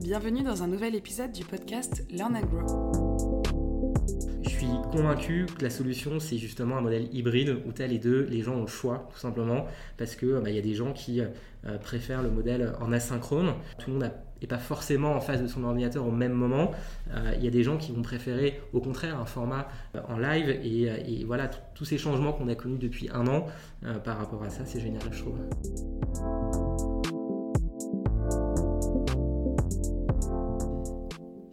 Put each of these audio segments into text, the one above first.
Bienvenue dans un nouvel épisode du podcast Learn and Grow. Je suis convaincu que la solution, c'est justement un modèle hybride où tu as les deux, les gens ont le choix, tout simplement, parce qu'il bah, y a des gens qui euh, préfèrent le modèle en asynchrone. Tout le monde n'est pas forcément en face de son ordinateur au même moment. Euh, il y a des gens qui vont préférer, au contraire, un format euh, en live. Et, voilà, tous ces changements qu'on a connus depuis un an, par rapport à ça, c'est génial, je trouve.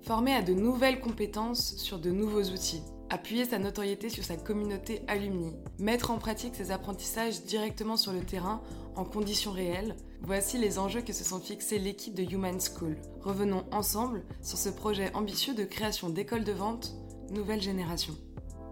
Former à de nouvelles compétences sur de nouveaux outils. Appuyer sa notoriété sur sa communauté alumni. Mettre en pratique ses apprentissages directement sur le terrain en conditions réelles. Voici les enjeux que se sont fixés l'équipe de Human School. Revenons ensemble sur ce projet ambitieux de création d'écoles de vente nouvelle génération.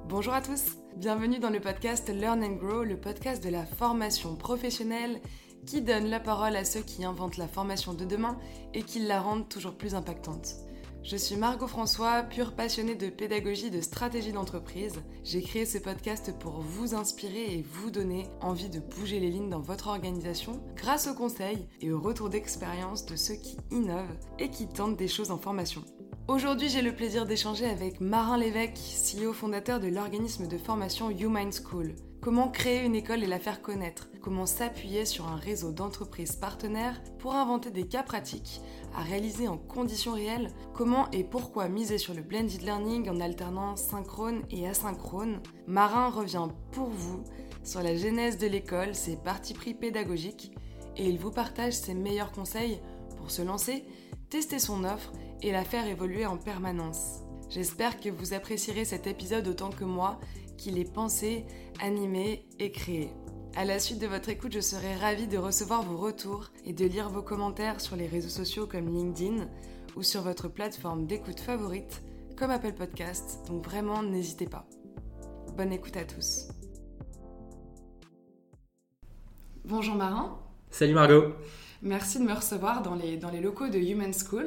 Bonjour à tous, bienvenue dans le podcast Learn and Grow, le podcast de la formation professionnelle qui donne la parole à ceux qui inventent la formation de demain et qui la rendent toujours plus impactante. Je suis Margot François, pure passionnée de pédagogie et de stratégie d'entreprise. J'ai créé ce podcast pour vous inspirer et vous donner envie de bouger les lignes dans votre organisation grâce aux conseils et au retour d'expérience de ceux qui innovent et qui tentent des choses en formation. Aujourd'hui, j'ai le plaisir d'échanger avec Marin Lévesque, CEO fondateur de l'organisme de formation Human School. Comment créer une école et la faire connaître? Comment s'appuyer sur un réseau d'entreprises partenaires pour inventer des cas pratiques à réaliser en conditions réelles? Comment et pourquoi miser sur le blended learning en alternant synchrone et asynchrone? Marin revient pour vous sur la genèse de l'école, ses partis pris pédagogiques et il vous partage ses meilleurs conseils pour se lancer, tester son offre et la faire évoluer en permanence. J'espère que vous apprécierez cet épisode autant que moi qu'il est pensé, animé et créé. À la suite de votre écoute, je serai ravie de recevoir vos retours et de lire vos commentaires sur les réseaux sociaux comme LinkedIn ou sur votre plateforme d'écoute favorite comme Apple Podcast, donc vraiment n'hésitez pas. Bonne écoute à tous. Bonjour Marin. Salut Margot. Merci de me recevoir dans les, dans les locaux de Human School.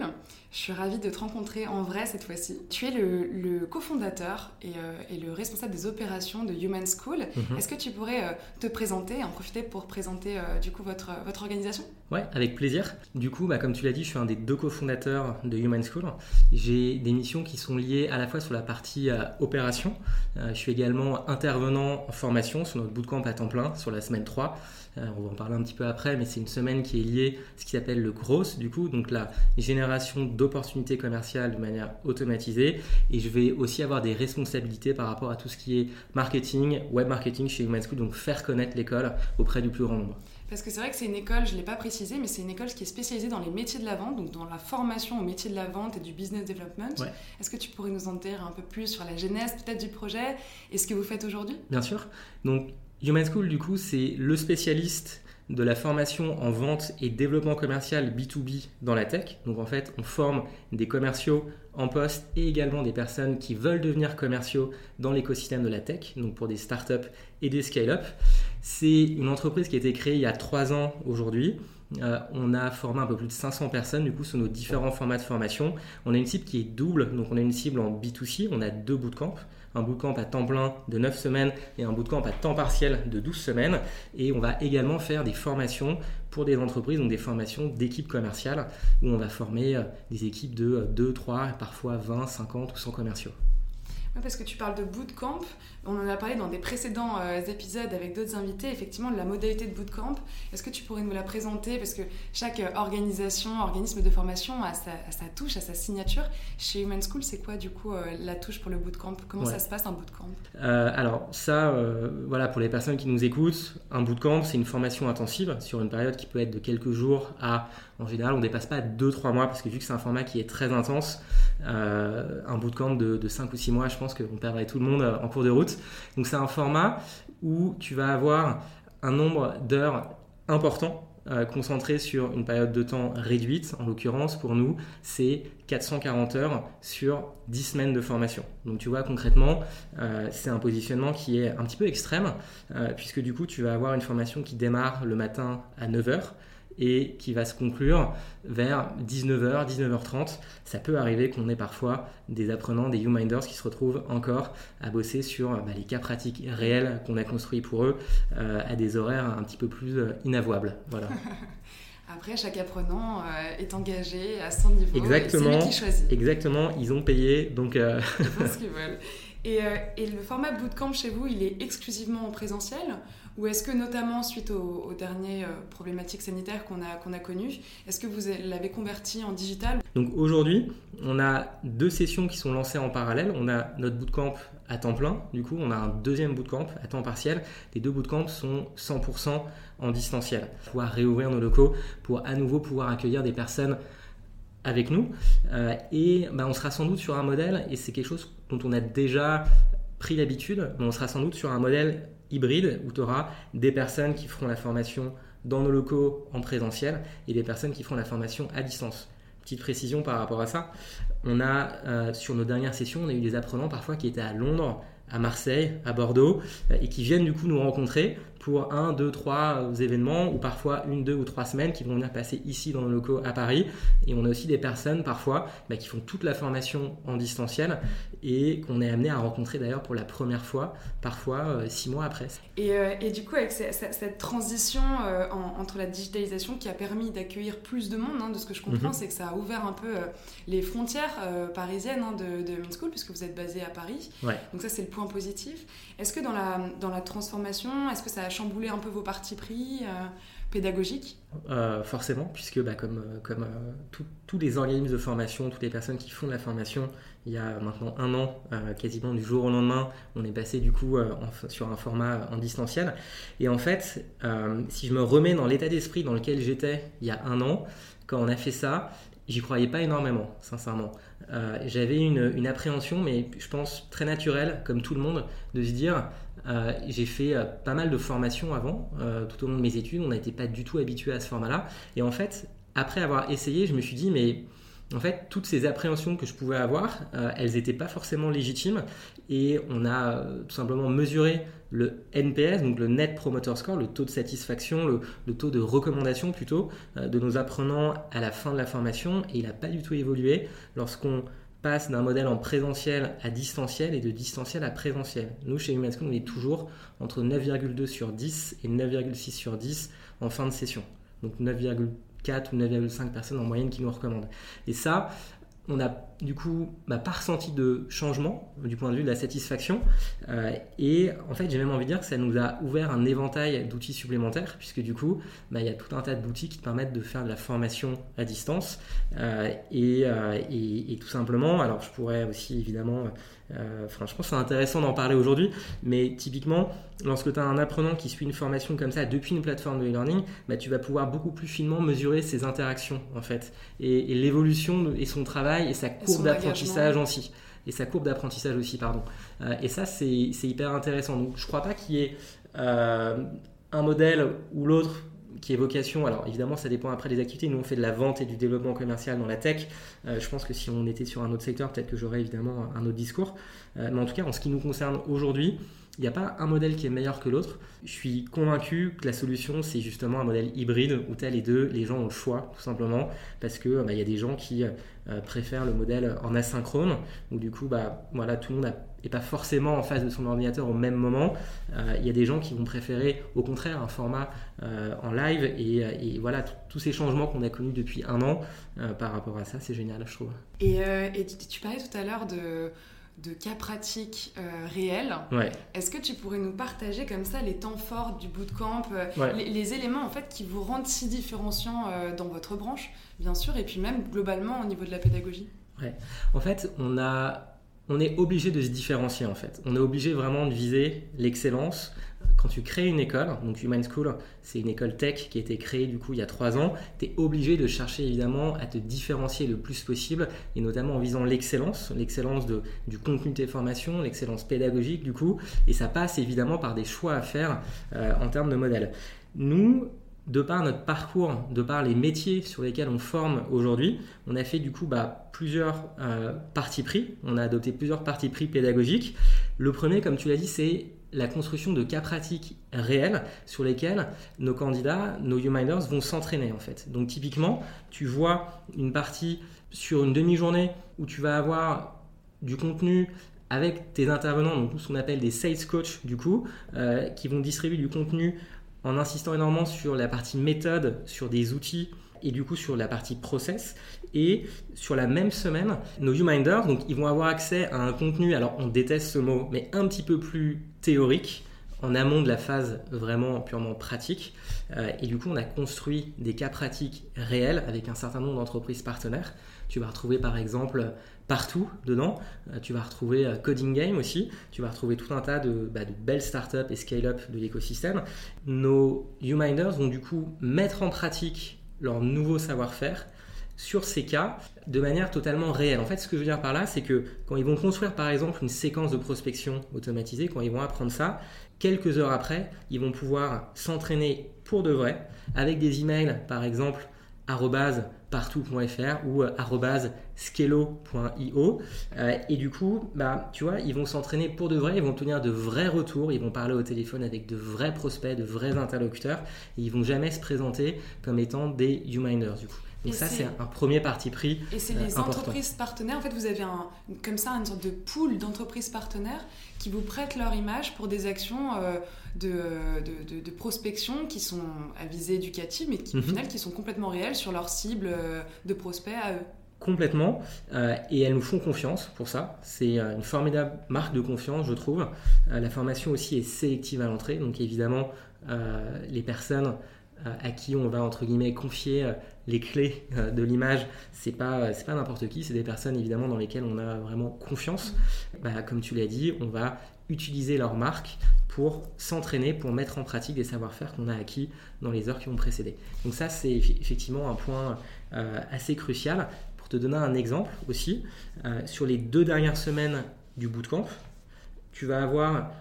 Je suis ravie de te rencontrer en vrai cette fois-ci. Tu es le, le cofondateur et, euh, et, le responsable des opérations de Human School. Mhm. Est-ce que tu pourrais euh, te présenter, en profiter pour présenter euh, du coup votre, votre organisation? Ouais, avec plaisir. Du coup, bah, comme tu l'as dit, je suis un des deux cofondateurs de Human School. J'ai des missions qui sont liées à la fois sur la partie opération. je suis également intervenant en formation sur notre bootcamp à temps plein sur la semaine 3. On va en parler un petit peu après, mais c'est une semaine qui est liée à ce qui s'appelle le GROSS, du coup, donc la génération d'opportunités commerciales de manière automatisée et je vais aussi avoir des responsabilités par rapport à tout ce qui est marketing, web marketing chez Human School, donc faire connaître l'école auprès du plus grand nombre. Parce que c'est vrai que c'est une école, je ne l'ai pas précisé, mais c'est une école qui est spécialisée dans les métiers de la vente, donc dans la formation au métier de la vente et du business development. Est-ce que tu pourrais nous en dire un peu plus sur la genèse peut-être du projet et ce que vous faites aujourd'hui? Bien sûr. Donc Human School, du coup, c'est le spécialiste de la formation en vente et développement commercial B2B dans la tech. Donc en fait, on forme des commerciaux en poste et également des personnes qui veulent devenir commerciaux dans l'écosystème de la tech, donc pour des startups et des scale-up. C'est une entreprise qui a été créée il y a trois ans aujourd'hui. Euh, on a formé un peu plus de 500 personnes du coup sur nos différents formats de formation. On a une cible qui est double, donc on a une cible en B2C, on a deux bootcamps un bootcamp à temps plein de 9 semaines et un bootcamp à temps partiel de 12 semaines. Et on va également faire des formations pour des entreprises, donc des formations d'équipes commerciales, où on va former euh, des équipes de 2, 3, parfois 20, 50 ou 100 commerciaux parce que tu parles de bootcamp. On en a parlé dans des précédents euh, épisodes avec d'autres invités, effectivement, de la modalité de bootcamp. Est-ce que tu pourrais nous la présenter? Parce que chaque euh, organisation, organisme de formation a sa, touche, a sa signature. Chez Human School, c'est quoi du coup euh, la touche pour le bootcamp? Comment ça se passe un bootcamp? Alors, ça, voilà, pour les personnes qui nous écoutent, un bootcamp, c'est une formation intensive sur une période qui peut être de quelques jours à, en général, on ne dépasse pas 2-3 mois, parce que vu que c'est un format qui est très intense, un bootcamp de, de 5 ou 6 mois, je pense qu'on perdrait tout le monde euh, en cours de route. Donc c'est un format où tu vas avoir un nombre d'heures important euh, concentré sur une période de temps réduite. En l'occurrence, pour nous, c'est 440 heures sur 10 semaines de formation. Donc tu vois, concrètement, euh, c'est un positionnement qui est un petit peu extrême, puisque du coup, tu vas avoir une formation qui démarre le matin à 9h et qui va se conclure vers 19h, 19h30. Ça peut arriver qu'on ait parfois des apprenants, des U-Minders qui se retrouvent encore à bosser sur bah, les cas pratiques réels qu'on a construits pour eux euh, à des horaires un petit peu plus euh, inavouables. Voilà. Après, chaque apprenant euh, est engagé à son niveau. Exactement. C'est lui qui choisit. Exactement. Ils ont payé, donc. Ils font ce qu'ils veulent. Et, et, le format bootcamp chez vous, il est exclusivement en présentiel ou est-ce que notamment suite aux, dernières problématiques sanitaires qu'on a, a connues, est-ce que vous l'avez converti en digital? Donc aujourd'hui, on a deux sessions qui sont lancées en parallèle. On a notre bootcamp à temps plein, du coup on a un deuxième bootcamp à temps partiel. Les deux bootcamps sont 100% en distanciel. Pouvoir réouvrir nos locaux pour à nouveau pouvoir accueillir des personnes avec nous. Euh, et bah, on sera sans doute sur un modèle, et c'est quelque chose dont on a déjà pris l'habitude, on sera sans doute sur un modèle hybride où tu auras des personnes qui feront la formation dans nos locaux en présentiel et des personnes qui feront la formation à distance. Petite précision par rapport à ça, on a euh, sur nos dernières sessions, on a eu des apprenants parfois qui étaient à Londres, à Marseille, à Bordeaux, euh, et qui viennent du coup nous rencontrer pour un, deux, trois euh, événements ou parfois une, deux ou trois semaines qui vont venir passer ici dans nos locaux à Paris. Et on a aussi des personnes parfois bah, qui font toute la formation en distanciel et qu'on est amené à rencontrer d'ailleurs pour la première fois, parfois euh, six mois après. Et, euh, et, du coup, avec cette, transition entre la digitalisation qui a permis d'accueillir plus de monde, hein, de ce que je comprends, mhm. c'est que ça a ouvert un peu les frontières parisiennes hein, de, de School, puisque vous êtes basé à Paris. Donc ça, c'est le point positif. Est-ce que dans la, dans la transformation, est-ce que ça a chambouler un peu vos partis pris euh, pédagogiques euh, Forcément, puisque bah, comme, euh, tous les organismes de formation, toutes les personnes qui font de la formation, il y a maintenant un an, quasiment du jour au lendemain, on est passé du coup sur un format en distanciel. Et en fait, si je me remets dans l'état d'esprit dans lequel j'étais il y a un an, quand on a fait ça, j'y croyais pas énormément, sincèrement. J'avais une, appréhension, mais je pense très naturelle, comme tout le monde, de se dire euh, j'ai fait euh, pas mal de formations avant, euh, tout au long de mes études. On n'était pas du tout habitué à ce format-là. Et en fait, après avoir essayé, je me suis dit, mais en fait, toutes ces appréhensions que je pouvais avoir, elles n'étaient pas forcément légitimes. Et on a tout simplement mesuré le NPS, donc le Net Promoter Score, le taux de satisfaction, le, le taux de recommandation plutôt, de nos apprenants à la fin de la formation. Et il n'a pas du tout évolué lorsqu'on passe d'un modèle en présentiel à distanciel et de distanciel à présentiel. Nous, chez Humanschool, on est toujours entre 9,2 sur 10 et 9,6 sur 10 en fin de session. Donc 9,4 ou 9,5 personnes en moyenne qui nous recommandent. Et ça, on a du coup bah, pas ressenti de changement du point de vue de la satisfaction. Euh, et en fait, j'ai même envie de dire que ça nous a ouvert un éventail d'outils supplémentaires, puisque du coup, bah, il y a tout un tas d'outils qui te permettent de faire de la formation à distance. Euh, euh, et, et, tout simplement, alors je pourrais aussi évidemment euh, je pense c'est intéressant d'en parler aujourd'hui, mais typiquement, lorsque tu as un apprenant qui suit une formation comme ça depuis une plateforme de e-learning, bah, tu vas pouvoir beaucoup plus finement mesurer ses interactions en fait, et, l'évolution et son travail et sa courbe d'apprentissage aussi. Et sa courbe d'apprentissage aussi, pardon. Euh, et ça, c'est hyper intéressant. Donc, je crois pas qu'il y ait euh, un modèle ou l'autre qui est vocation, alors évidemment ça dépend après des activités, nous on fait de la vente et du développement commercial dans la tech, euh, je pense que si on était sur un autre secteur, peut-être que j'aurais évidemment un autre discours, euh, mais en tout cas en ce qui nous concerne aujourd'hui, il n'y a pas un modèle qui est meilleur que l'autre. Je suis convaincu que la solution, c'est justement un modèle hybride où tu as les deux, les gens ont le choix, tout simplement, parce que bah, y a des gens qui euh, préfèrent le modèle en asynchrone, où du coup, bah, voilà, tout le monde n'est pas forcément en face de son ordinateur au même moment. Euh, il y a des gens qui vont préférer, au contraire, un format euh, en live, et, voilà, tous ces changements qu'on a connus depuis un an par rapport à ça, c'est génial, je trouve. Et, et tu parlais tout à l'heure de de cas pratiques euh, réels. Est-ce que tu pourrais nous partager comme ça les temps forts du bootcamp, euh, les, éléments en fait qui vous rendent si différenciants euh, dans votre branche, bien sûr, et puis même globalement au niveau de la pédagogie? Ouais. En fait, on a on est obligé de se différencier en fait. On est obligé vraiment de viser l'excellence, quand tu crées une école, donc Human School, c'est une école tech qui a été créée du coup il y a trois ans, tu es obligé de chercher évidemment à te différencier le plus possible, et notamment en visant l'excellence, l'excellence du contenu de tes formations, l'excellence pédagogique du coup, et ça passe évidemment par des choix à faire euh, en termes de modèle. Nous, de par notre parcours, de par les métiers sur lesquels on forme aujourd'hui, on a fait du coup bah, plusieurs euh, partis pris. On a adopté plusieurs partis pris pédagogiques. Le premier, comme tu l'as dit, c'est la construction de cas pratiques réels sur lesquels nos candidats, nos U-Minders vont s'entraîner en fait. Donc typiquement, tu vois une partie sur une demi-journée où tu vas avoir du contenu avec tes intervenants, donc ce qu'on appelle des sales coach du coup, euh, qui vont distribuer du contenu en insistant énormément sur la partie méthode, sur des outils et du coup sur la partie process. Et sur la même semaine, nos viewminders, donc ils vont avoir accès à un contenu, alors on déteste ce mot, mais un petit peu plus théorique, en amont de la phase vraiment purement pratique. Euh, et du coup, on a construit des cas pratiques réels avec un certain nombre d'entreprises partenaires. Tu vas retrouver par exemple partout dedans. Euh, tu vas retrouver euh, Coding Game aussi. Tu vas retrouver tout un tas de, bah, de belles startups et scale-up de l'écosystème. Nos U-Minders vont du coup mettre en pratique leur nouveau savoir-faire sur ces cas de manière totalement réelle. En fait, ce que je veux dire par là, c'est que quand ils vont construire par exemple une séquence de prospection automatisée, quand ils vont apprendre ça, quelques heures après, ils vont pouvoir s'entraîner pour de vrai avec des emails par exemple partout.fr ou skelo.io euh, et du coup bah tu vois ils vont s'entraîner pour de vrai ils vont tenir de vrais retours ils vont parler au téléphone avec de vrais prospects de vrais interlocuteurs et ils vont jamais se présenter comme étant des U-Minders du coup et, ça, c'est un premier parti pris. Et c'est euh, les entreprises partenaires. En fait, vous avez un, comme ça une sorte de pool d'entreprises partenaires qui vous prêtent leur image pour des actions euh, de, de, prospection qui sont à visée éducative, mais qui, au mhm. final, qui sont complètement réelles sur leur cible euh, de prospects à eux complètement et elles nous font confiance pour ça. C'est une formidable marque de confiance, je trouve. la formation aussi est sélective à l'entrée, donc évidemment, les personnes à qui on va entre guillemets confier les clés euh, de l'image, c'est pas c'est pas n'importe qui, c'est des personnes évidemment dans lesquelles on a vraiment confiance. Bah, comme tu l'as dit, on va utiliser leur marque pour s'entraîner, pour mettre en pratique des savoir-faire qu'on a acquis dans les heures qui ont précédé. Donc ça, c'est effectivement un point euh, assez crucial. Pour te donner un exemple aussi, euh, sur les deux dernières semaines du bootcamp, tu vas avoir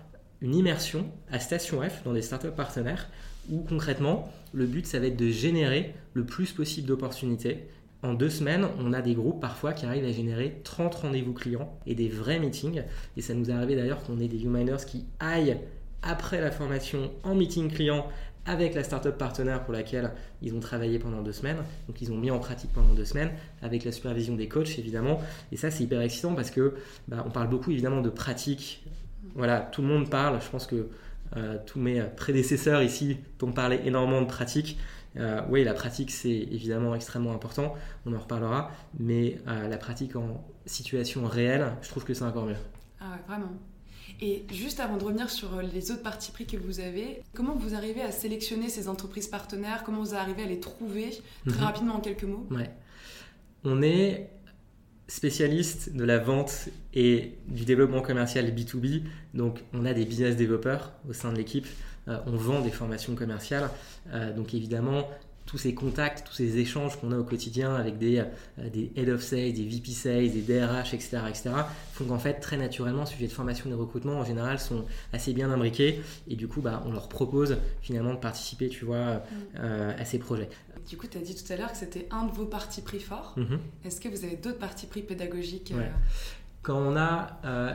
une immersion à Station F dans des startups partenaires où concrètement, le but, ça va être de générer le plus possible d'opportunités. En deux semaines, on a des groupes parfois qui arrivent à générer 30 rendez-vous clients et des vrais meetings. Et ça nous est arrivé d'ailleurs qu'on ait des U-Miners qui aillent après la formation en meeting client avec la startup partenaire pour laquelle ils ont travaillé pendant deux semaines. Donc ils ont mis en pratique pendant deux semaines avec la supervision des coachs évidemment. Et ça c'est hyper excitant parce que bah, on parle beaucoup évidemment de pratique. Voilà, tout le monde parle. Je pense que tous mes prédécesseurs ici t'ont parlé énormément de pratique. Euh, oui, la pratique, c'est évidemment extrêmement important, on en reparlera, mais euh, la pratique en situation réelle, je trouve que c'est encore mieux. Ah ouais, vraiment. Et juste avant de revenir sur les autres parties pris que vous avez, comment vous arrivez à sélectionner ces entreprises partenaires? Comment vous arrivez à les trouver? Très mhm. rapidement en quelques mots. Ouais. On est spécialiste de la vente et du développement commercial B2B. Donc, on a des business développeurs au sein de l'équipe. Euh, on vend des formations commerciales. Euh, donc, évidemment, tous ces contacts, tous ces échanges qu'on a au quotidien avec des, euh, des head of sales, des VP sales, des DRH, etc., etc., font qu'en fait, très naturellement, le sujet de formation et de recrutement, en général, sont assez bien imbriqués. Et du coup, bah, on leur propose finalement de participer, tu vois, mm. à ces projets. Du coup, tu as dit tout à l'heure que c'était un de vos partis pris forts. Mhm. Est-ce que vous avez d'autres partis pris pédagogiques euh, Quand on a euh,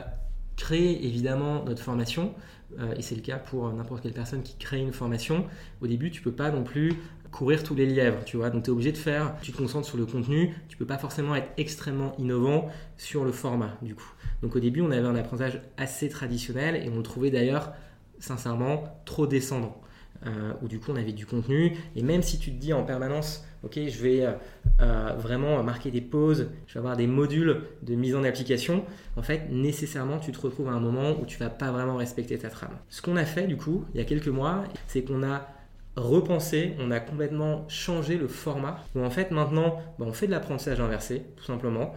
créé évidemment notre formation, euh, et c'est le cas pour n'importe quelle personne qui crée une formation, au début, tu peux pas non plus courir tous les lièvres, tu vois. Donc tu es obligé de faire, tu te concentres sur le contenu, tu peux pas forcément être extrêmement innovant sur le format du coup. Donc au début, on avait un apprentissage assez traditionnel et on le trouvait d'ailleurs sincèrement trop descendant. Euh, où du coup on avait du contenu. Et même si tu te dis en permanence, ok, je vais euh, euh, vraiment marquer des pauses, je vais avoir des modules de mise en application, en fait, nécessairement, tu te retrouves à un moment où tu vas pas vraiment respecter ta trame. Ce qu'on a fait du coup, il y a quelques mois, c'est qu'on a repensé, on a complètement changé le format. Donc en fait maintenant, bah, on fait de l'apprentissage inversé, tout simplement.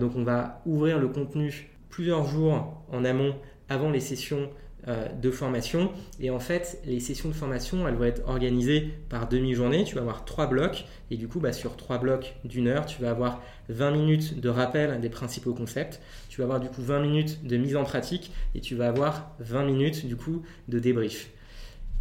donc on va ouvrir le contenu plusieurs jours en amont avant les sessions euh, de formation. Et en fait, les sessions de formation, elles vont être organisées par demi-journée. Tu vas avoir trois blocs. Et du coup, bah, sur trois blocs d'une heure, tu vas avoir 20 minutes de rappel des principaux concepts. Tu vas avoir du coup 20 minutes de mise en pratique. Et tu vas avoir 20 minutes du coup de débrief.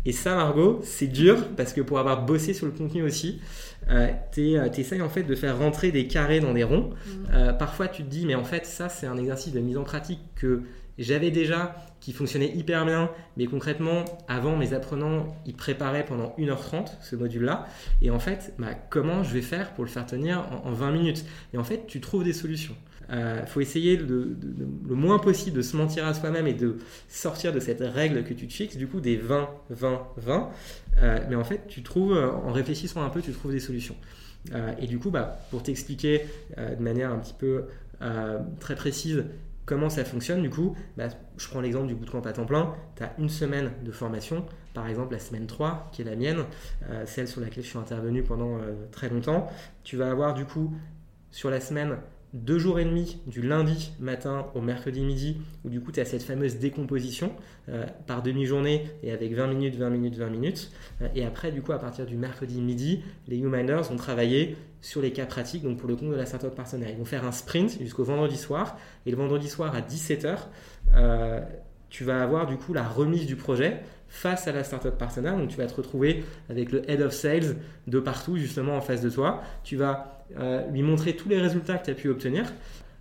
Et ça, Margot, c'est dur parce que pour avoir bossé sur le contenu aussi, euh, tu euh, essayes en fait de faire rentrer des carrés dans des ronds. Mmh. parfois, tu te dis, mais en fait, ça, c'est un exercice de mise en pratique que j'avais déjà qui fonctionnait hyper bien, mais concrètement, avant, mes apprenants, ils préparaient pendant 1h30 ce module-là. Et en fait, bah, comment je vais faire pour le faire tenir en, 20 minutes? Et en fait, tu trouves des solutions. Il euh, faut essayer le moins possible de se mentir à soi-même et de sortir de cette règle que tu te fixes, du coup, des 20, 20, 20. mais en fait, tu trouves, en réfléchissant un peu, tu trouves des solutions. Euh, et du coup, bah, pour t'expliquer euh, de manière un petit peu très précise Comment ça fonctionne du coup bah, Je prends l'exemple du bootcamp à temps plein. Tu as une semaine de formation, par exemple la semaine 3, qui est la mienne, euh, celle sur laquelle je suis intervenu pendant euh, très longtemps. Tu vas avoir du coup sur la semaine deux jours et demi du lundi matin au mercredi midi, où du coup tu as cette fameuse décomposition euh, par demi-journée et avec 20 minutes, 20 minutes, 20 minutes. Euh, et après, du coup, à partir du mercredi midi, les U-Minders vont travailler sur les cas pratiques, donc pour le compte de la startup partenaire. Ils vont faire un sprint jusqu'au vendredi soir, et le vendredi soir à 17h, euh, tu vas avoir du coup la remise du projet face à la startup partenaire. Donc tu vas te retrouver avec le head of sales de partout justement en face de toi. Tu vas euh, lui montrer tous les résultats que tu as pu obtenir.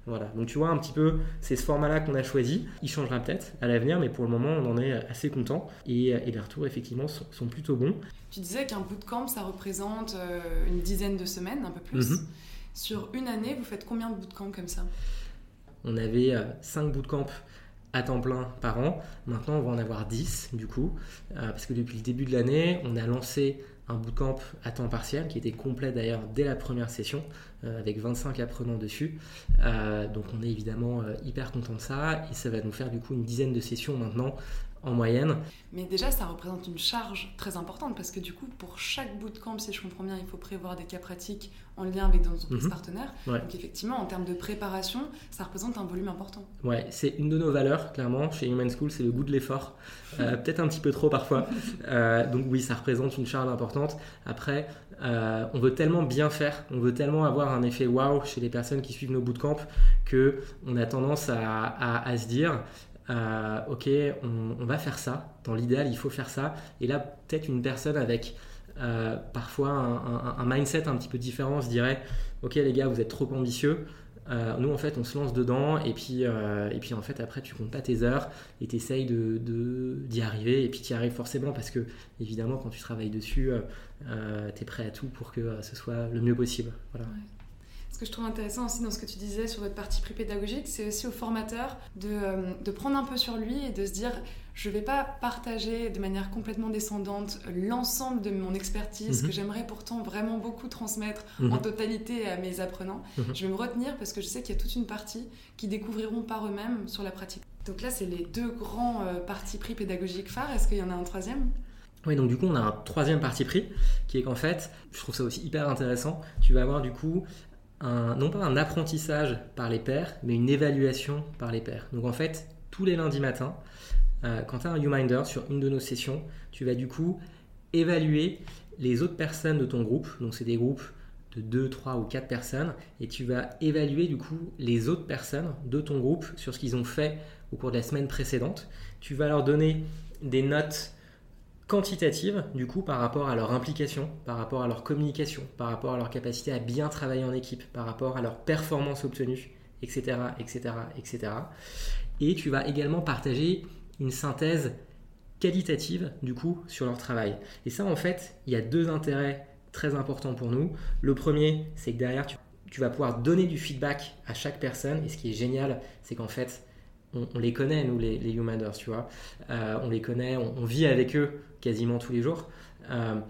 Voilà, donc tu vois un petit peu, c'est ce format-là qu'on a choisi. Il changera peut-être à l'avenir, mais pour le moment, on en est assez content. Et, et les retours, effectivement, sont, plutôt bons. Tu disais qu'un bootcamp, ça représente euh, une dizaine de semaines, un peu plus. Mhm. Sur une année, vous faites combien de bootcamps comme ça? On avait 5 euh, bootcamps à temps plein par an. Maintenant, on va en avoir 10 du coup, parce que depuis le début de l'année, on a lancé un bootcamp à temps partiel qui était complet d'ailleurs dès la première session avec 25 apprenants dessus. Euh, donc on est évidemment euh, hyper content de ça et ça va nous faire du coup une dizaine de sessions maintenant en moyenne. Mais déjà, ça représente une charge très importante parce que du coup, pour chaque bootcamp, si je comprends bien, il faut prévoir des cas pratiques en lien avec nos entreprises mhm. partenaires. Donc effectivement, en termes de préparation, ça représente un volume important. Ouais, c'est une de nos valeurs, clairement, chez Human School, c'est le goût de l'effort. Euh, peut-être un petit peu trop parfois. Euh, donc oui, ça représente une charge importante. Après, euh, on veut tellement bien faire, on veut tellement avoir un effet wow chez les personnes qui suivent nos bootcamps que on a tendance à, se dire euh, ok, on, va faire ça. Dans l'idéal, il faut faire ça. Et là, peut-être une personne avec euh, parfois un, mindset un petit peu différent se dirait, ok les gars, vous êtes trop ambitieux. Euh, nous, en fait, on se lance dedans et puis, et puis en fait, après, tu comptes pas tes heures et tu essayes d'y de, d'y arriver. Et puis, tu y arrives forcément parce que, évidemment, quand tu travailles dessus, tu es prêt à tout pour que ce soit le mieux possible. Voilà. Ce que je trouve intéressant aussi dans ce que tu disais sur votre partie pré-pédagogique, c'est aussi au formateur de, euh, de, prendre un peu sur lui et de se dire je ne vais pas partager de manière complètement descendante l'ensemble de mon expertise mhm. que j'aimerais pourtant vraiment beaucoup transmettre en mhm. totalité à mes apprenants. Mhm. Je vais me retenir parce que je sais qu'il y a toute une partie qui découvriront par eux-mêmes sur la pratique. Donc là, c'est les deux grands euh, partis pris pédagogiques phares. Est-ce qu'il y en a un troisième? Oui, donc du coup, on a un troisième parti pris qui est qu'en fait, je trouve ça aussi hyper intéressant. Tu vas avoir du coup non pas un apprentissage par les pairs, mais une évaluation par les pairs. Donc en fait, tous les lundis matins, euh, quand tu as un YouMinder sur une de nos sessions, tu vas du coup évaluer les autres personnes de ton groupe. Donc c'est des groupes de 2, 3 ou 4 personnes. Et tu vas évaluer du coup les autres personnes de ton groupe sur ce qu'ils ont fait au cours de la semaine précédente. Tu vas leur donner des notes quantitative, du coup, par rapport à leur implication, par rapport à leur communication, par rapport à leur capacité à bien travailler en équipe, par rapport à leur performance obtenue, etc., etc., etc. Et tu vas également partager une synthèse qualitative, du coup, sur leur travail. Et ça, en fait, il y a deux intérêts très importants pour nous. Le premier, c'est que derrière, tu, vas pouvoir donner du feedback à chaque personne. Et ce qui est génial, c'est qu'en fait, on, les connaît, nous, les, les Humaners, tu vois. Euh, on les connaît, on, vit avec eux quasiment tous les jours. Euh,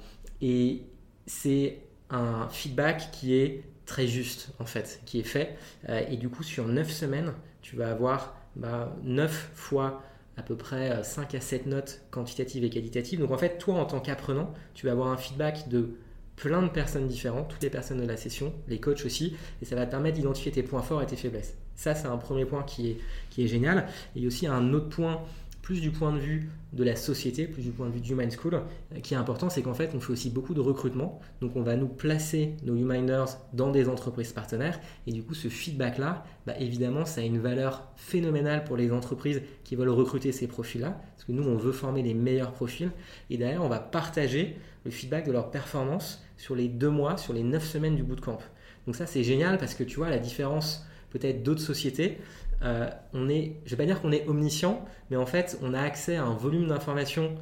et c'est un feedback qui est très juste, en fait, qui est fait. Euh, et du coup, sur 9 semaines, tu vas avoir bah, 9 fois à peu près 5 à 7 notes quantitatives et qualitatives. Donc en fait, toi, en tant qu'apprenant, tu vas avoir un feedback de plein de personnes différentes, toutes les personnes de la session, les coachs aussi, et ça va te permettre d'identifier tes points forts et tes faiblesses. Ça, c'est un premier point qui est, qui est génial. Et il y a aussi un autre point, plus du point de vue de la société, plus du point de vue du Human School, euh, qui est important, c'est qu'en fait, on fait aussi beaucoup de recrutement. Donc, on va nous placer nos Huminers dans des entreprises partenaires. Et du coup, ce feedback-là, bah, évidemment, ça a une valeur phénoménale pour les entreprises qui veulent recruter ces profils-là. Parce que nous, on veut former les meilleurs profils. Et derrière, on va partager le feedback de leur performance sur les deux mois, sur les neuf semaines du bootcamp. Donc ça, c'est génial parce que tu vois la différence peut-être d'autres sociétés, on est, je vais pas dire qu'on est omniscient, mais en fait, on a accès à un volume d'informations.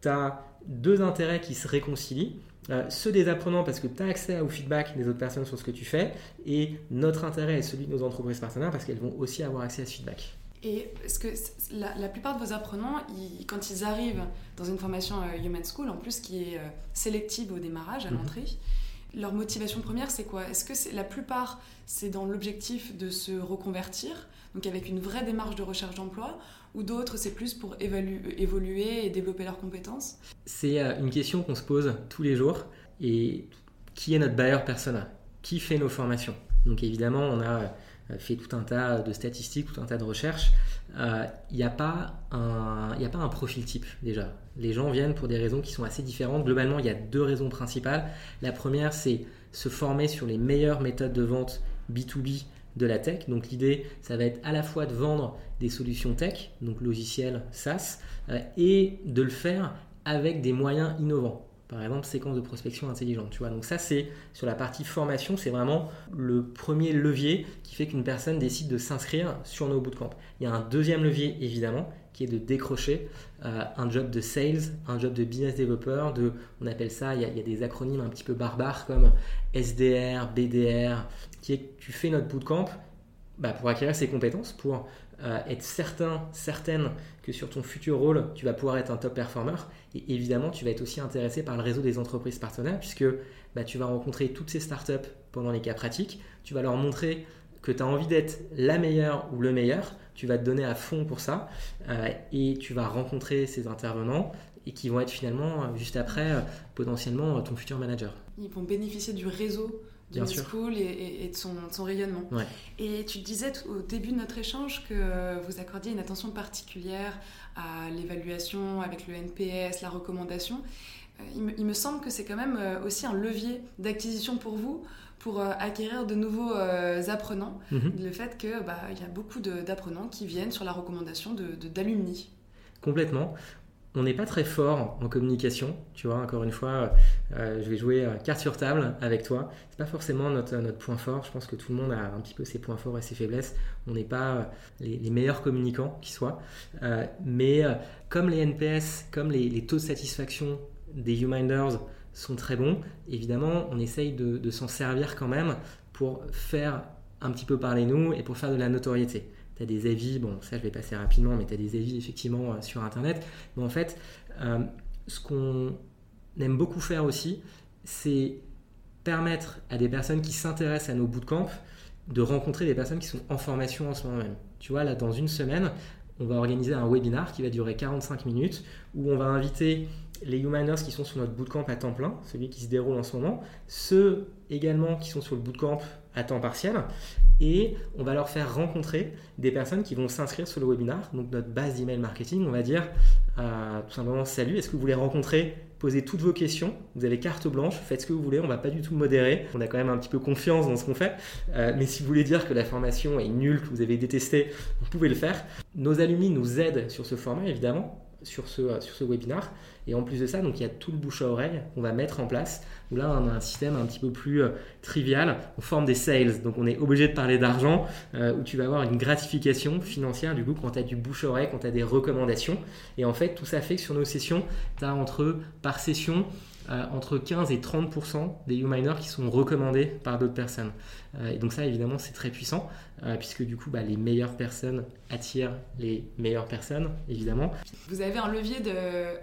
Tu as deux intérêts qui se réconcilient. ceux des apprenants parce que tu as accès au feedback des autres personnes sur ce que tu fais, et notre intérêt est celui de nos entreprises partenaires parce qu'elles vont aussi avoir accès à ce feedback. Et est-ce que la, plupart de vos apprenants, quand ils arrivent dans une formation euh, Human School, en plus qui est euh, sélective au démarrage, à mhm. l'entrée, leur motivation première, c'est quoi? Est-ce que la plupart, c'est dans l'objectif de se reconvertir, donc avec une vraie démarche de recherche d'emploi, ou d'autres, c'est plus pour évoluer et développer leurs compétences? C'est euh, une question qu'on se pose tous les jours. Et qui est notre buyer persona? Qui fait nos formations? Donc évidemment, on a euh, fait tout un tas de statistiques, tout un tas de recherches. Il euh, n'y a, pas un, a pas un profil type déjà. Les gens viennent pour des raisons qui sont assez différentes. Globalement, il y a deux raisons principales. La première, c'est se former sur les meilleures méthodes de vente B2B de la tech. Donc l'idée, ça va être à la fois de vendre des solutions tech, donc logiciels SaaS, euh, et de le faire avec des moyens innovants par exemple séquence de prospection intelligente. Tu vois Donc ça, c'est sur la partie formation, c'est vraiment le premier levier qui fait qu'une personne décide de s'inscrire sur nos bootcamps. Il y a un deuxième levier, évidemment, qui est de décrocher euh, un job de sales, un job de business developer, de, on appelle ça, il y, a, des acronymes un petit peu barbares comme SDR, BDR, qui est tu fais notre bootcamp bah, pour acquérir ces compétences, pour euh, être certain, certaine que sur ton futur rôle, tu vas pouvoir être un top performer. Et évidemment, tu vas être aussi intéressé par le réseau des entreprises partenaires, puisque bah, tu vas rencontrer toutes ces startups pendant les cas pratiques. Tu vas leur montrer que tu as envie d'être la meilleure ou le meilleur. Tu vas te donner à fond pour ça. Euh, et tu vas rencontrer ces intervenants et qui vont être finalement, juste après, potentiellement ton futur manager. Ils vont bénéficier du réseau de School et, de, son, rayonnement. Et tu disais au début de notre échange que vous accordiez une attention particulière à l'évaluation avec le NPS, la recommandation. Euh, il me, semble que c'est quand même euh, aussi un levier d'acquisition pour vous pour euh, acquérir de nouveaux apprenants. Mhm. Le fait qu'il bah, y a beaucoup d'apprenants qui viennent sur la recommandation d'alumni. De, Complètement on n'est pas très fort en communication, tu vois, encore une fois, euh, je vais jouer euh, carte sur table avec toi. C'est pas forcément notre, notre point fort, je pense que tout le monde a un petit peu ses points forts et ses faiblesses. On n'est pas euh, les, meilleurs communicants qui soient, mais comme les NPS, comme les, taux de satisfaction des Huminders sont très bons, évidemment, on essaye de s'en servir quand même pour faire un petit peu parler nous et pour faire de la notoriété tu as des avis, bon, ça je vais passer rapidement, mais tu as des avis effectivement euh, sur Internet. Mais en fait, euh, ce qu'on aime beaucoup faire aussi, c'est permettre à des personnes qui s'intéressent à nos bootcamps de rencontrer des personnes qui sont en formation en ce moment même. Tu vois, là, dans une semaine, on va organiser un webinar qui va durer 45 minutes où on va inviter les humaners qui sont sur notre bootcamp à temps plein, celui qui se déroule en ce moment, ceux également qui sont sur le bootcamp à temps partiel, et on va leur faire rencontrer des personnes qui vont s'inscrire sur le webinar, donc notre base d'email marketing, on va dire euh, tout simplement salut, est-ce que vous voulez rencontrer posez toutes vos questions, vous avez carte blanche, faites ce que vous voulez, on va pas du tout modérer, on a quand même un petit peu confiance dans ce qu'on fait, euh, mais si vous voulez dire que la formation est nulle, que vous avez détesté, vous pouvez le faire. Nos alumni nous aident sur ce format évidemment, sur ce, euh, sur ce webinar. Et en plus de ça, donc il y a tout le bouche à oreille qu'on va mettre en place. Où là, on a un système un petit peu plus euh, trivial. On forme des sales. Donc on est obligé de parler d'argent, euh, où tu vas avoir une gratification financière du coup quand tu as du bouche à oreille, quand tu as des recommandations. Et en fait, tout ça fait que sur nos sessions, tu as entre, par session, entre 15 et 30% des U-Miners qui sont recommandés par d'autres personnes. et donc ça, évidemment, c'est très puissant. Euh, puisque du coup, bah, les meilleures personnes attirent les meilleures personnes, évidemment. Vous avez un levier, de,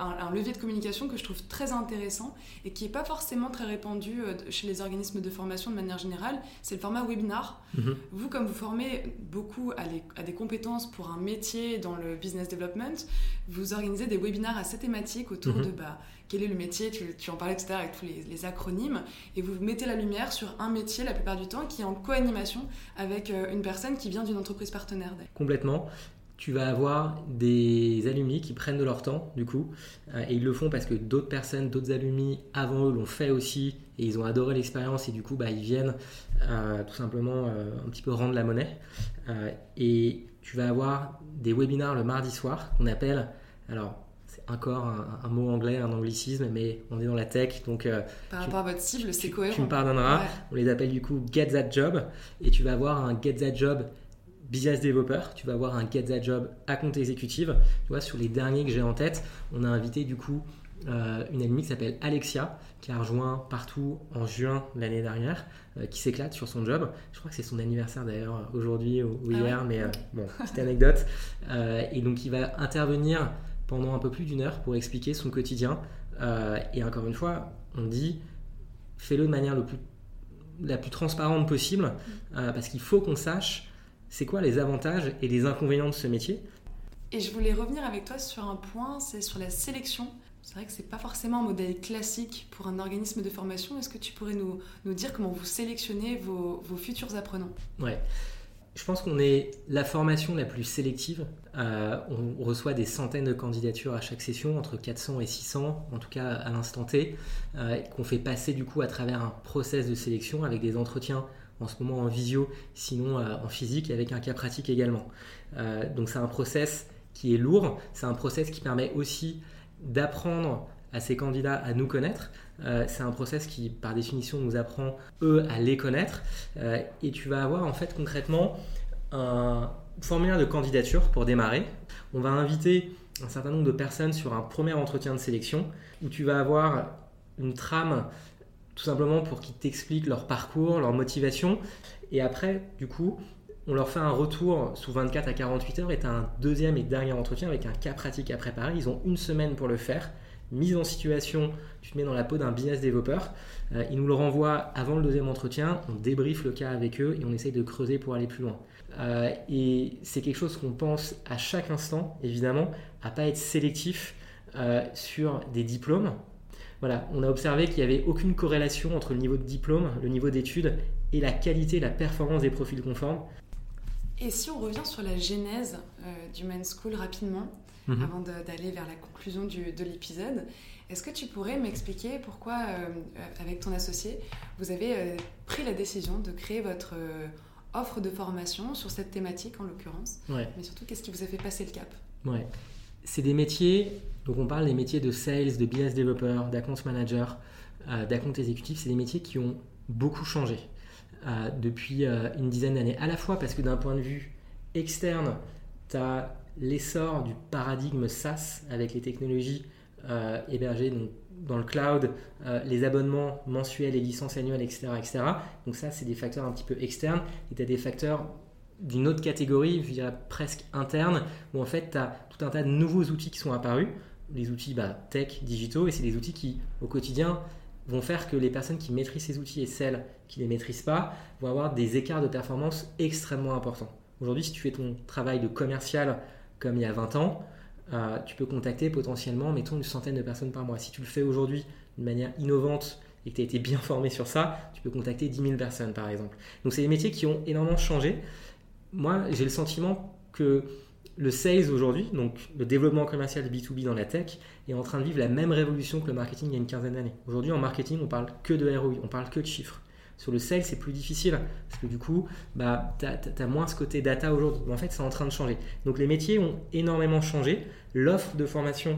un, levier de communication que je trouve très intéressant et qui n'est pas forcément très répandu euh, chez les organismes de formation de manière générale, c'est le format webinar. Mhm. Vous, comme vous formez beaucoup à, des compétences pour un métier dans le business development, vous organisez des webinars assez thématiques autour mhm. de... Bah, quel est le métier, tu, en parlais tout à l'heure avec tous les, acronymes, et vous mettez la lumière sur un métier la plupart du temps qui est en co-animation avec euh, une personne qui vient d'une entreprise partenaire. Complètement. Tu vas avoir des alumni qui prennent de leur temps, du coup, euh, et ils le font parce que d'autres personnes, d'autres alumni avant eux l'ont fait aussi, et ils ont adoré l'expérience, et du coup, bah, ils viennent euh, tout simplement un petit peu rendre la monnaie. et tu vas avoir des webinars le mardi soir qu'on appelle, alors encore un, mot anglais, un anglicisme, mais on est dans la tech, donc... Par rapport à votre cible, c'est cohérent. Tu me pardonneras, on les appelle du coup Get That Job, et tu vas avoir un Get That Job business developer, tu vas avoir un Get That Job à compte exécutive. Tu vois, sur les derniers que j'ai en tête, on a invité du coup euh, une amie qui s'appelle Alexia, qui a rejoint partout en juin l'année dernière, euh, qui s'éclate sur son job. Je crois que c'est son anniversaire d'ailleurs aujourd'hui ou, ah hier, mais euh, bon, petite anecdote. et donc il va intervenir pendant un peu plus d'une heure pour expliquer son quotidien. et encore une fois, on dit fais-le de manière le plus, la plus transparente possible, parce qu'il faut qu'on sache c'est quoi les avantages et les inconvénients de ce métier. Et je voulais revenir avec toi sur un point, c'est sur la sélection. C'est vrai que ce n'est pas forcément un modèle classique pour un organisme de formation. Est-ce que tu pourrais nous, nous, dire comment vous sélectionnez vos, vos futurs apprenants? Ouais. Je pense qu'on est la formation la plus sélective. Euh, on reçoit des centaines de candidatures à chaque session, entre 400 et 600, en tout cas à l'instant T, euh, qu'on fait passer du coup à travers un process de sélection avec des entretiens en ce moment en visio, sinon euh, en physique avec un cas pratique également. donc c'est un process qui est lourd, c'est un process qui permet aussi d'apprendre à ces candidats à nous connaître. Euh, c'est un process qui, par définition, nous apprend, eux, à les connaître. Euh, et tu vas avoir, en fait, concrètement, un formulaire de candidature pour démarrer. On va inviter un certain nombre de personnes sur un premier entretien de sélection où tu vas avoir une trame tout simplement pour qu'ils t'expliquent leur parcours, leur motivation. Et après, du coup, on leur fait un retour sous 24 à 48 heures et tu as un deuxième et dernier entretien avec un cas pratique à préparer. Ils ont une semaine pour le faire. Mise en situation, tu te mets dans la peau d'un business développeur. Euh, ils nous le renvoient avant le deuxième entretien. On débriefe le cas avec eux et on essaye de creuser pour aller plus loin. Euh, et c'est quelque chose qu'on pense à chaque instant, évidemment, à pas être sélectif euh, sur des diplômes. Voilà, on a observé qu'il n'y avait aucune corrélation entre le niveau de diplôme, le niveau d'études et la qualité, la performance des profils conformes. Et si on revient sur la genèse euh, du Main School rapidement, mhm. avant d'aller vers la conclusion de l'épisode, est-ce que tu pourrais m'expliquer pourquoi, euh, avec ton associé, vous avez euh, pris la décision de créer votre offre de formation sur cette thématique en l'occurrence Mais surtout, qu'est-ce qui vous a fait passer le cap? Ouais. C'est des métiers, donc on parle des métiers de sales, de business developer, d'account manager, d'account exécutif, c'est des métiers qui ont beaucoup changé. Euh, depuis euh, une dizaine d'années. À la fois parce que d'un point de vue externe, tu as l'essor du paradigme SaaS avec les technologies euh, hébergées dans le cloud, les abonnements mensuels et licences annuelles, etc. etc. Donc ça, c'est des facteurs un petit peu externes. Et tu as des facteurs d'une autre catégorie, je dirais presque interne, où en fait, tu as tout un tas de nouveaux outils qui sont apparus, les outils bah, tech, digitaux, et c'est des outils qui, au quotidien, vont faire que les personnes qui maîtrisent ces outils et celles qui ne les maîtrisent pas vont avoir des écarts de performance extrêmement importants. Aujourd'hui, si tu fais ton travail de commercial comme il y a 20 ans, euh, tu peux contacter potentiellement, mettons, une centaine de personnes par mois. Si tu le fais aujourd'hui d'une manière innovante et que tu as été bien formé sur ça, tu peux contacter 10 000 personnes par exemple. Donc c'est des métiers qui ont énormément changé. Moi, j'ai le sentiment que le sales aujourd'hui, donc le développement commercial B2B dans la tech, est en train de vivre la même révolution que le marketing il y a une quinzaine d'années. Aujourd'hui, en marketing, on parle que de ROI, on parle que de chiffres. Sur le sales, c'est plus difficile parce que du coup, bah, tu as, moins ce côté data aujourd'hui. En fait, c'est en train de changer. Donc les métiers ont énormément changé. L'offre de formation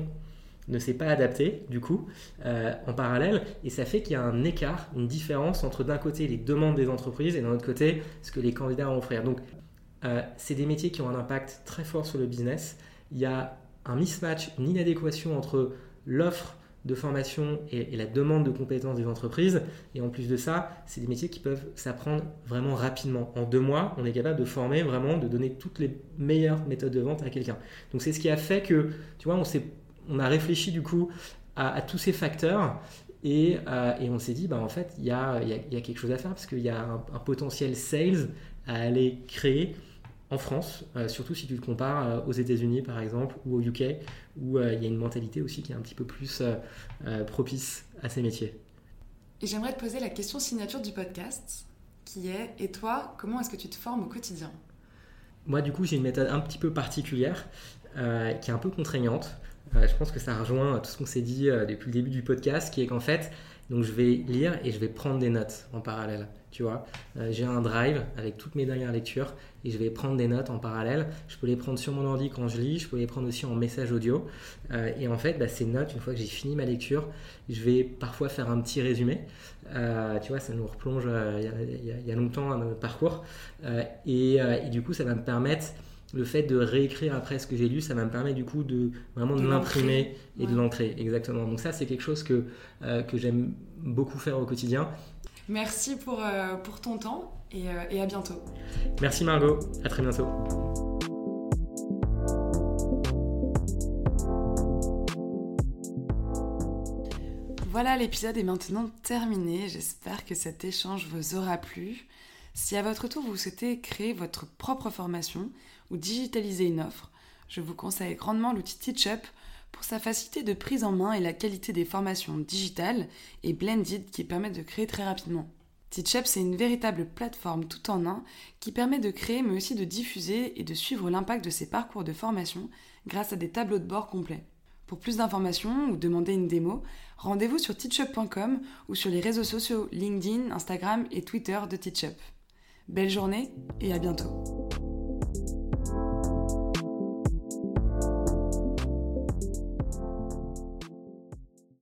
ne s'est pas adaptée, du coup, euh, en parallèle. Et ça fait qu'il y a un écart, une différence entre d'un côté les demandes des entreprises et d'un autre côté ce que les candidats ont à offrir. Donc euh, c'est des métiers qui ont un impact très fort sur le business. Il y a un mismatch, une inadéquation entre l'offre de formation et, la demande de compétences des entreprises. Et en plus de ça, c'est des métiers qui peuvent s'apprendre vraiment rapidement. En deux mois, on est capable de former vraiment, de donner toutes les meilleures méthodes de vente à quelqu'un. Donc c'est ce qui a fait que, tu vois, on, a réfléchi du coup à, tous ces facteurs et, euh, on s'est dit, bah, en fait, il y a, y, y a, quelque chose à faire parce qu'il y a un potentiel sales à aller créer en France, euh, surtout si tu te compares euh, aux États-Unis par exemple ou au UK, où euh, il y a une mentalité aussi qui est un petit peu plus propice à ces métiers. Et j'aimerais te poser la question signature du podcast, qui est Et toi, comment est-ce que tu te formes au quotidien? Moi, du coup, j'ai une méthode un petit peu particulière, qui est un peu contraignante. je pense que ça rejoint tout ce qu'on s'est dit depuis le début du podcast, qui est qu'en fait, Donc je vais lire et je vais prendre des notes en parallèle. Tu vois, euh, j'ai un drive avec toutes mes dernières lectures et je vais prendre des notes en parallèle. Je peux les prendre sur mon ordi quand je lis, je peux les prendre aussi en message audio. Euh, et en fait, bah, ces notes, une fois que j'ai fini ma lecture, je vais parfois faire un petit résumé. Euh, tu vois, ça nous replonge il y, a longtemps à notre parcours. Et, et, du coup, ça va me permettre le fait de réécrire après ce que j'ai lu, ça va me permettre du coup de vraiment de, l'imprimer et de l'ancrer. Exactement. Donc ça, c'est quelque chose que, que j'aime beaucoup faire au quotidien. Merci pour, euh, pour ton temps et, euh, et à bientôt. Merci Margot, à très bientôt. Voilà, l'épisode est maintenant terminé. J'espère que cet échange vous aura plu. Si à votre tour vous souhaitez créer votre propre formation ou digitaliser une offre, je vous conseille grandement l'outil TeachUp pour sa facilité de prise en main et la qualité des formations digitales et blended qui permettent de créer très rapidement. TeachUp, c'est une véritable plateforme tout en un qui permet de créer mais aussi de diffuser et de suivre l'impact de ses parcours de formation grâce à des tableaux de bord complets. Pour plus d'informations ou demander une démo, rendez-vous sur teachup.com ou sur les réseaux sociaux LinkedIn, Instagram et Twitter de TeachUp. Belle journée et à bientôt.